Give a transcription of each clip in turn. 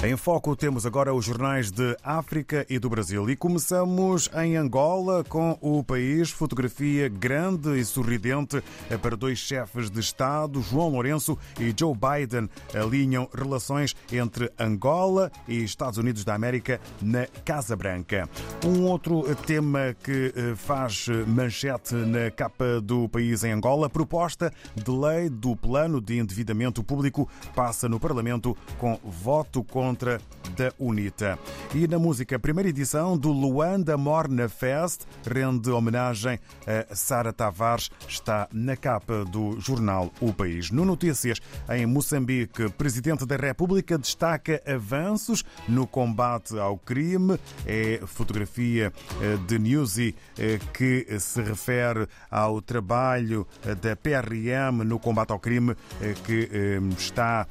Em foco temos agora os jornais de África e do Brasil e começamos em Angola com o país, fotografia grande e sorridente para dois chefes de Estado, João Lourenço e Joe Biden, alinham relações entre Angola e Estados Unidos da América na Casa Branca. Um outro tema que eh, faz manchete na capa do país em Angola, proposta de lei do plano de endividamento público passa no Parlamento com voto contra contra da UNITA. E na música, primeira edição do Luanda Morna Fest rende homenagem a Sara Tavares, está na capa do jornal O País. No Notícias, em Moçambique, Presidente da República destaca avanços no combate ao crime. É fotografia eh, de Newsy eh, que se refere ao trabalho eh, da PRM no combate ao crime que está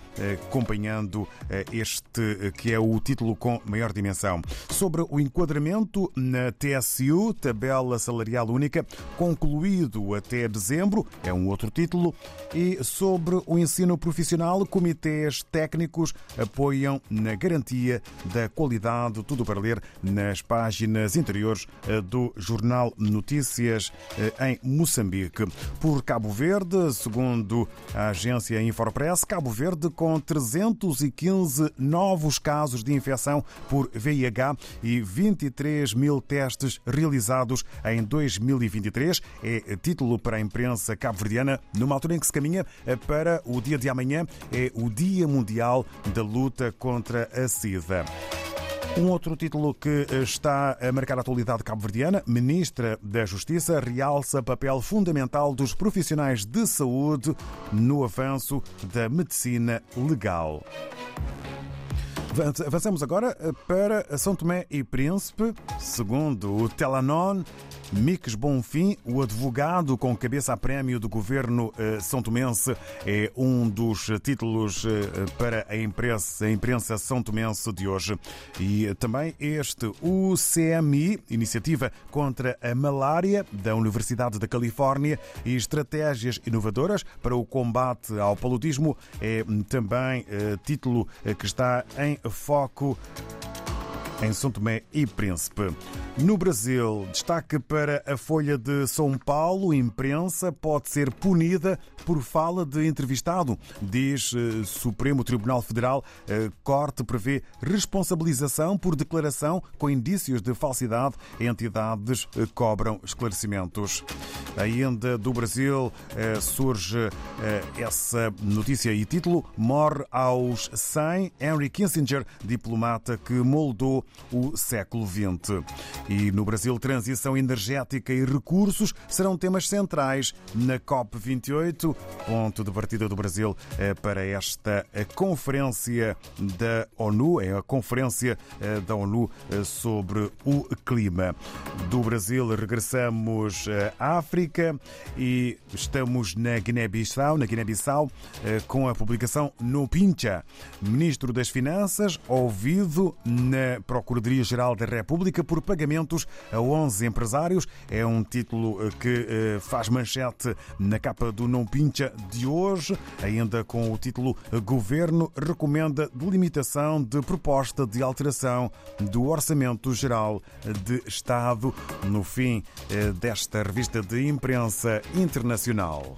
acompanhando este que é o título com maior dimensão. Sobre o enquadramento na TSU, tabela salarial única, concluído até dezembro, é um outro título. E sobre o ensino profissional, comitês técnicos apoiam na garantia da qualidade. Tudo para ler nas páginas interiores eh, do jornal Notícias eh, em Moçambique. Por Cabo Verde, segundo a agência Infopress, Cabo Verde com 315 novos novos casos de infecção por VIH e 23 mil testes realizados em 2023. É título para a imprensa cabo-verdiana, numa altura em que se caminha para o dia de amanhã, é o Dia Mundial da Luta contra a SIDA. Um outro título que está a marcar a atualidade cabo-verdiana, Ministra da Justiça realça papel fundamental dos profissionais de saúde no avanço da medicina legal. Avançamos agora eh, para São Tomé e Príncipe. Segundo o Telanon, Miques Bonfim, o advogado com cabeça a prémio do governo eh, são tomense, é um dos títulos eh, para a imprensa, a imprensa são tomense de hoje. E também este, o CMI, Iniciativa contra a Malária da Universidade da Califórnia e estratégias inovadoras para o combate ao paludismo, é também eh, título que está em foco em São Tomé e Príncipe. No Brasil, destaque para a Folha de São Paulo, imprensa pode ser punida por fala de entrevistado, diz eh, Supremo Tribunal Federal. Eh, corte prevê responsabilização por declaração com indícios de falsidade. Entidades eh, cobram esclarecimentos. Ainda do Brasil surge essa notícia e título: Morre aos 100 Henry Kissinger, diplomata que moldou o século XX. E no Brasil, transição energética e recursos serão temas centrais na COP28, ponto de partida do Brasil eh, para esta eh, conferência da ONU, é a conferência eh, da ONU sobre o clima. Do Brasil regressamos à África e estamos na Guiné-Bissau, na Guiné-Bissau, com a publicação No Pincha, Ministro das Finanças, ouvido na Procuradoria-Geral da República por pagamentos a 11 empresários. É um título eh, que eh, faz manchete na capa do Não Pincha de hoje, ainda com o título Governo recomenda delimitação de proposta de alteração do Orçamento Geral de Estado no fim eh, desta revista de imprensa internacional.